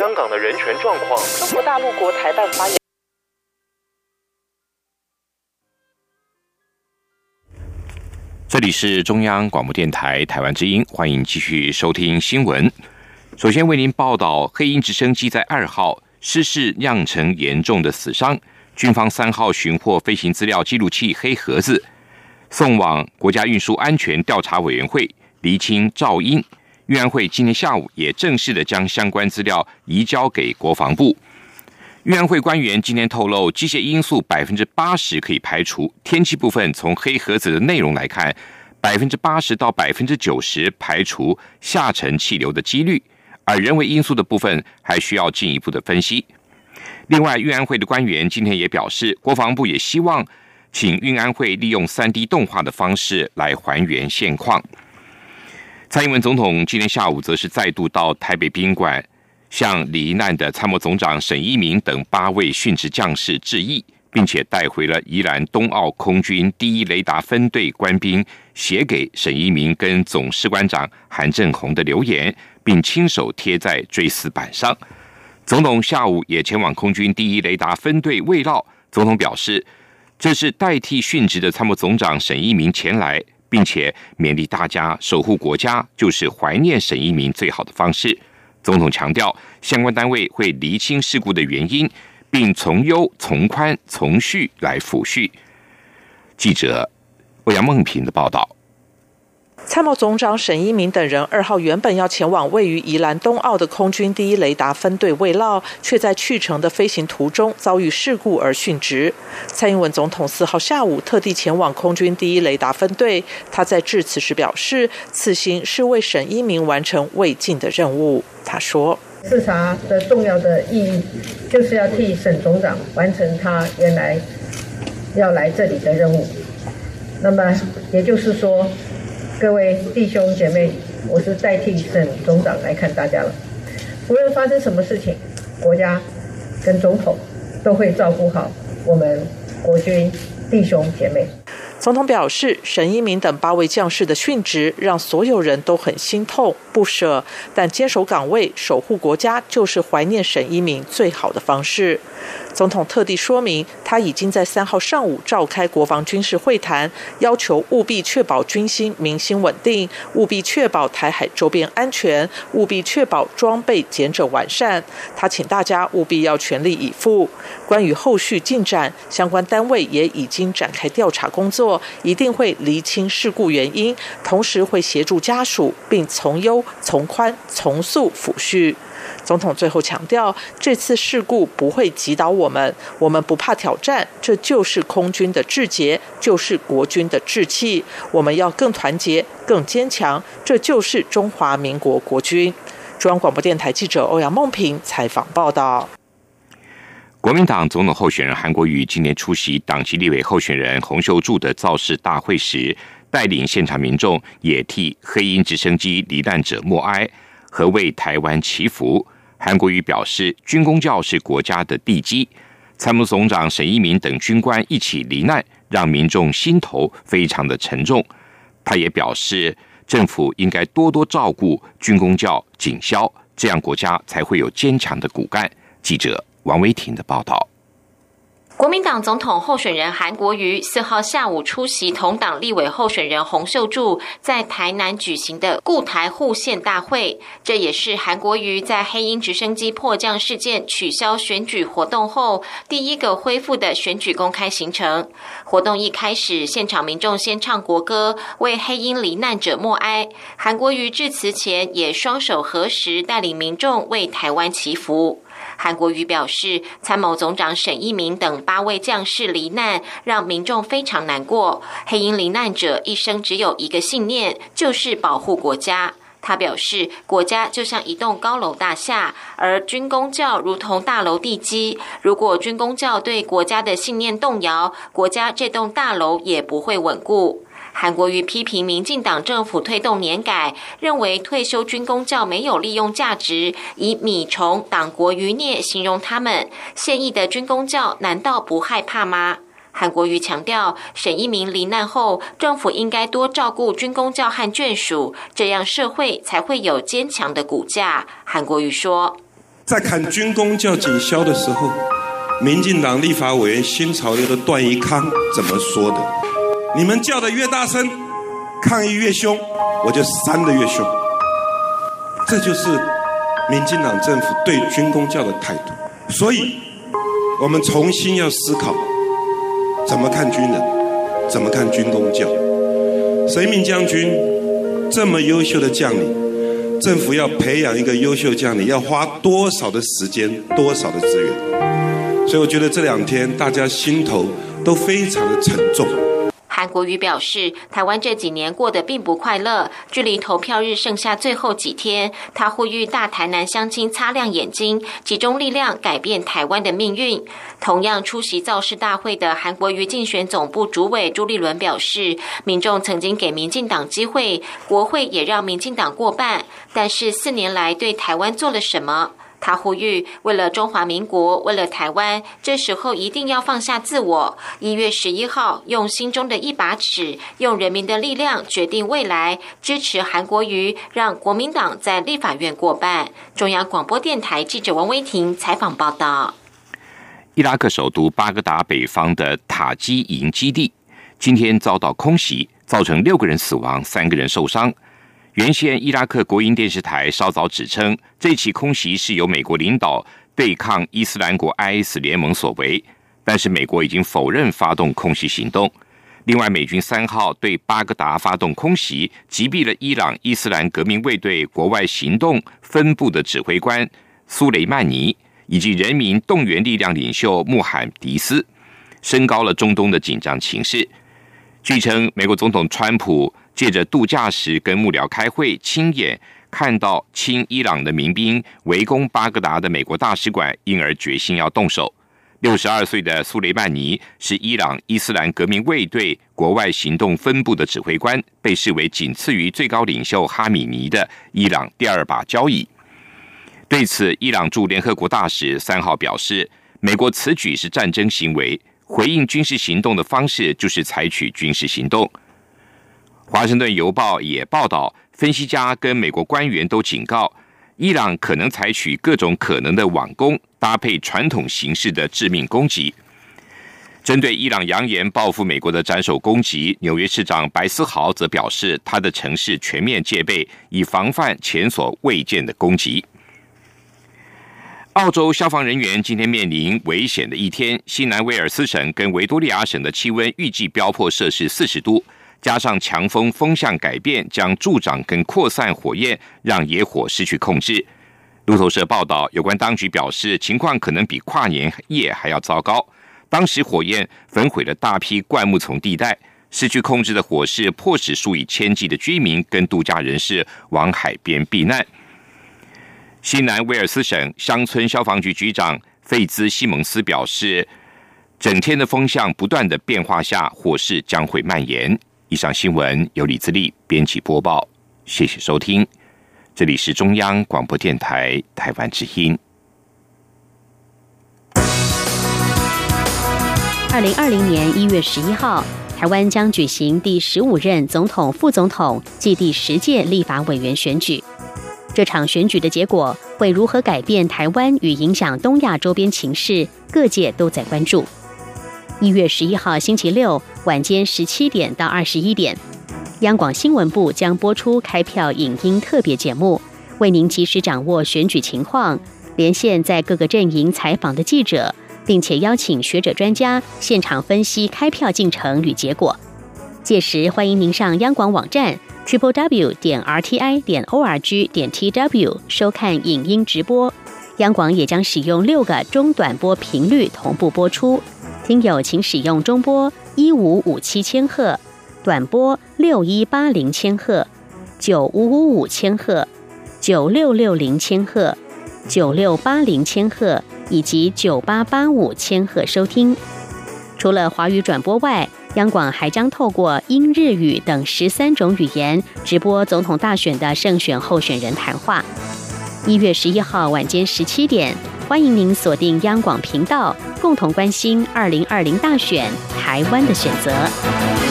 香港的人权状况。中国大陆国台办发言。这里是中央广播电台台湾之音，欢迎继续收听新闻。首先为您报道，黑鹰直升机在二号失事酿成严重的死伤。军方三号寻获飞行资料记录器黑盒子，送往国家运输安全调查委员会厘清噪音。运安会今天下午也正式的将相关资料移交给国防部。运安会官员今天透露，机械因素百分之八十可以排除，天气部分从黑盒子的内容来看，百分之八十到百分之九十排除下沉气流的几率。而人为因素的部分还需要进一步的分析。另外，运安会的官员今天也表示，国防部也希望请运安会利用三 D 动画的方式来还原现况。蔡英文总统今天下午则是再度到台北宾馆，向罹难的参谋总长沈一鸣等八位殉职将士致意，并且带回了宜兰东澳空军第一雷达分队官兵写给沈一鸣跟总士官长韩正宏的留言。并亲手贴在追思板上。总统下午也前往空军第一雷达分队慰劳。总统表示，这是代替殉职的参谋总长沈一鸣前来，并且勉励大家守护国家，就是怀念沈一鸣最好的方式。总统强调，相关单位会厘清事故的原因，并从优、从宽、从序来抚恤。记者欧阳梦平的报道。参谋总长沈一鸣等人二号原本要前往位于宜兰东澳的空军第一雷达分队慰劳，却在去程的飞行途中遭遇事故而殉职。蔡英文总统四号下午特地前往空军第一雷达分队，他在致辞时表示，此行是为沈一鸣完成未尽的任务。他说：“视察的重要的意义，就是要替沈总长完成他原来要来这里的任务。那么也就是说。”各位弟兄姐妹，我是代替沈总长来看大家了。无论发生什么事情，国家跟总统都会照顾好我们国军弟兄姐妹。总统表示，沈一鸣等八位将士的殉职让所有人都很心痛不舍，但坚守岗位、守护国家，就是怀念沈一鸣最好的方式。总统特地说明，他已经在三号上午召开国防军事会谈，要求务必确保军心民心稳定，务必确保台海周边安全，务必确保装备检整完善。他请大家务必要全力以赴。关于后续进展，相关单位也已经展开调查工作，一定会厘清事故原因，同时会协助家属，并从优、从宽、从速抚恤。总统最后强调，这次事故不会击倒我们，我们不怕挑战，这就是空军的志节，就是国军的志气。我们要更团结、更坚强，这就是中华民国国军。中央广播电台记者欧阳梦平采访报道。国民党总统候选人韩国瑜今年出席党籍立委候选人洪秀柱的造势大会时，带领现场民众也替黑鹰直升机罹难者默哀。和为台湾祈福，韩国瑜表示，军工教是国家的地基。参谋总长沈一鸣等军官一起罹难，让民众心头非常的沉重。他也表示，政府应该多多照顾军工教警校，这样国家才会有坚强的骨干。记者王维婷的报道。国民党总统候选人韩国瑜四号下午出席同党立委候选人洪秀柱在台南举行的固台护宪大会，这也是韩国瑜在黑鹰直升机迫降事件取消选举活动后第一个恢复的选举公开行程。活动一开始，现场民众先唱国歌，为黑鹰罹难者默哀。韩国瑜致辞前也双手合十，带领民众为台湾祈福。韩国瑜表示，参谋总长沈一鸣等八位将士罹难，让民众非常难过。黑鹰罹难者一生只有一个信念，就是保护国家。他表示，国家就像一栋高楼大厦，而军工教如同大楼地基。如果军工教对国家的信念动摇，国家这栋大楼也不会稳固。韩国瑜批评民进党政府推动年改，认为退休军工教没有利用价值，以米虫党国余孽形容他们。现役的军工教难道不害怕吗？韩国瑜强调，沈一鸣罹难后，政府应该多照顾军工教和眷属，这样社会才会有坚强的骨架。韩国瑜说。在砍军工教警消的时候，民进党立法委员新潮流的段宜康怎么说的？你们叫的越大声，抗议越凶，我就删的越凶。这就是民进党政府对军工教的态度。所以，我们重新要思考，怎么看军人，怎么看军工教。隋明将军这么优秀的将领，政府要培养一个优秀将领，要花多少的时间，多少的资源？所以，我觉得这两天大家心头都非常的沉重。韩国瑜表示，台湾这几年过得并不快乐，距离投票日剩下最后几天，他呼吁大台南乡亲擦亮眼睛，集中力量改变台湾的命运。同样出席造势大会的韩国瑜竞选总部主委朱立伦表示，民众曾经给民进党机会，国会也让民进党过半，但是四年来对台湾做了什么？他呼吁，为了中华民国，为了台湾，这时候一定要放下自我。一月十一号，用心中的一把尺，用人民的力量决定未来。支持韩国瑜，让国民党在立法院过半。中央广播电台记者王威婷采访报道。伊拉克首都巴格达北方的塔基营基地今天遭到空袭，造成六个人死亡，三个人受伤。原先伊拉克国营电视台稍早指称，这起空袭是由美国领导对抗伊斯兰国 IS 联盟所为，但是美国已经否认发动空袭行动。另外，美军三号对巴格达发动空袭，击毙了伊朗伊斯兰革命卫队国外行动分部的指挥官苏雷曼尼以及人民动员力量领袖穆罕迪斯，升高了中东的紧张情势。据称，美国总统川普。借着度假时跟幕僚开会，亲眼看到亲伊朗的民兵围攻巴格达的美国大使馆，因而决心要动手。六十二岁的苏雷曼尼是伊朗伊斯兰革命卫队国外行动分部的指挥官，被视为仅次于最高领袖哈米尼的伊朗第二把交椅。对此，伊朗驻联合国大使三号表示，美国此举是战争行为，回应军事行动的方式就是采取军事行动。华盛顿邮报也报道，分析家跟美国官员都警告，伊朗可能采取各种可能的网攻，搭配传统形式的致命攻击。针对伊朗扬言报复美国的斩首攻击，纽约市长白思豪则表示，他的城市全面戒备，以防范前所未见的攻击。澳洲消防人员今天面临危险的一天，西南威尔斯省跟维多利亚省的气温预计飙破摄氏四十度。加上强风风向改变，将助长跟扩散火焰，让野火失去控制。路透社报道，有关当局表示，情况可能比跨年夜还要糟糕。当时火焰焚毁了大批灌木丛地带，失去控制的火势迫使数以千计的居民跟度假人士往海边避难。西南威尔斯省乡村消防局局长费兹西蒙斯表示，整天的风向不断的变化下，火势将会蔓延。以上新闻由李自力编辑播报，谢谢收听。这里是中央广播电台台湾之音。二零二零年一月十一号，台湾将举行第十五任总统、副总统暨第十届立法委员选举。这场选举的结果会如何改变台湾与影响东亚周边情势，各界都在关注。一月十一号星期六晚间十七点到二十一点，央广新闻部将播出开票影音特别节目，为您及时掌握选举情况，连线在各个阵营采访的记者，并且邀请学者专家现场分析开票进程与结果。届时欢迎您上央广网站 triple w 点 r t i 点 o r g 点 t w 收看影音直播。央广也将使用六个中短波频率同步播出。听友请使用中波一五五七千赫，短波六一八零千赫，九五五五千赫，九六六零千赫，九六八零千赫以及九八八五千赫收听。除了华语转播外，央广还将透过英、日语等十三种语言直播总统大选的胜选候选人谈话。一月十一号晚间十七点。欢迎您锁定央广频道，共同关心二零二零大选台湾的选择。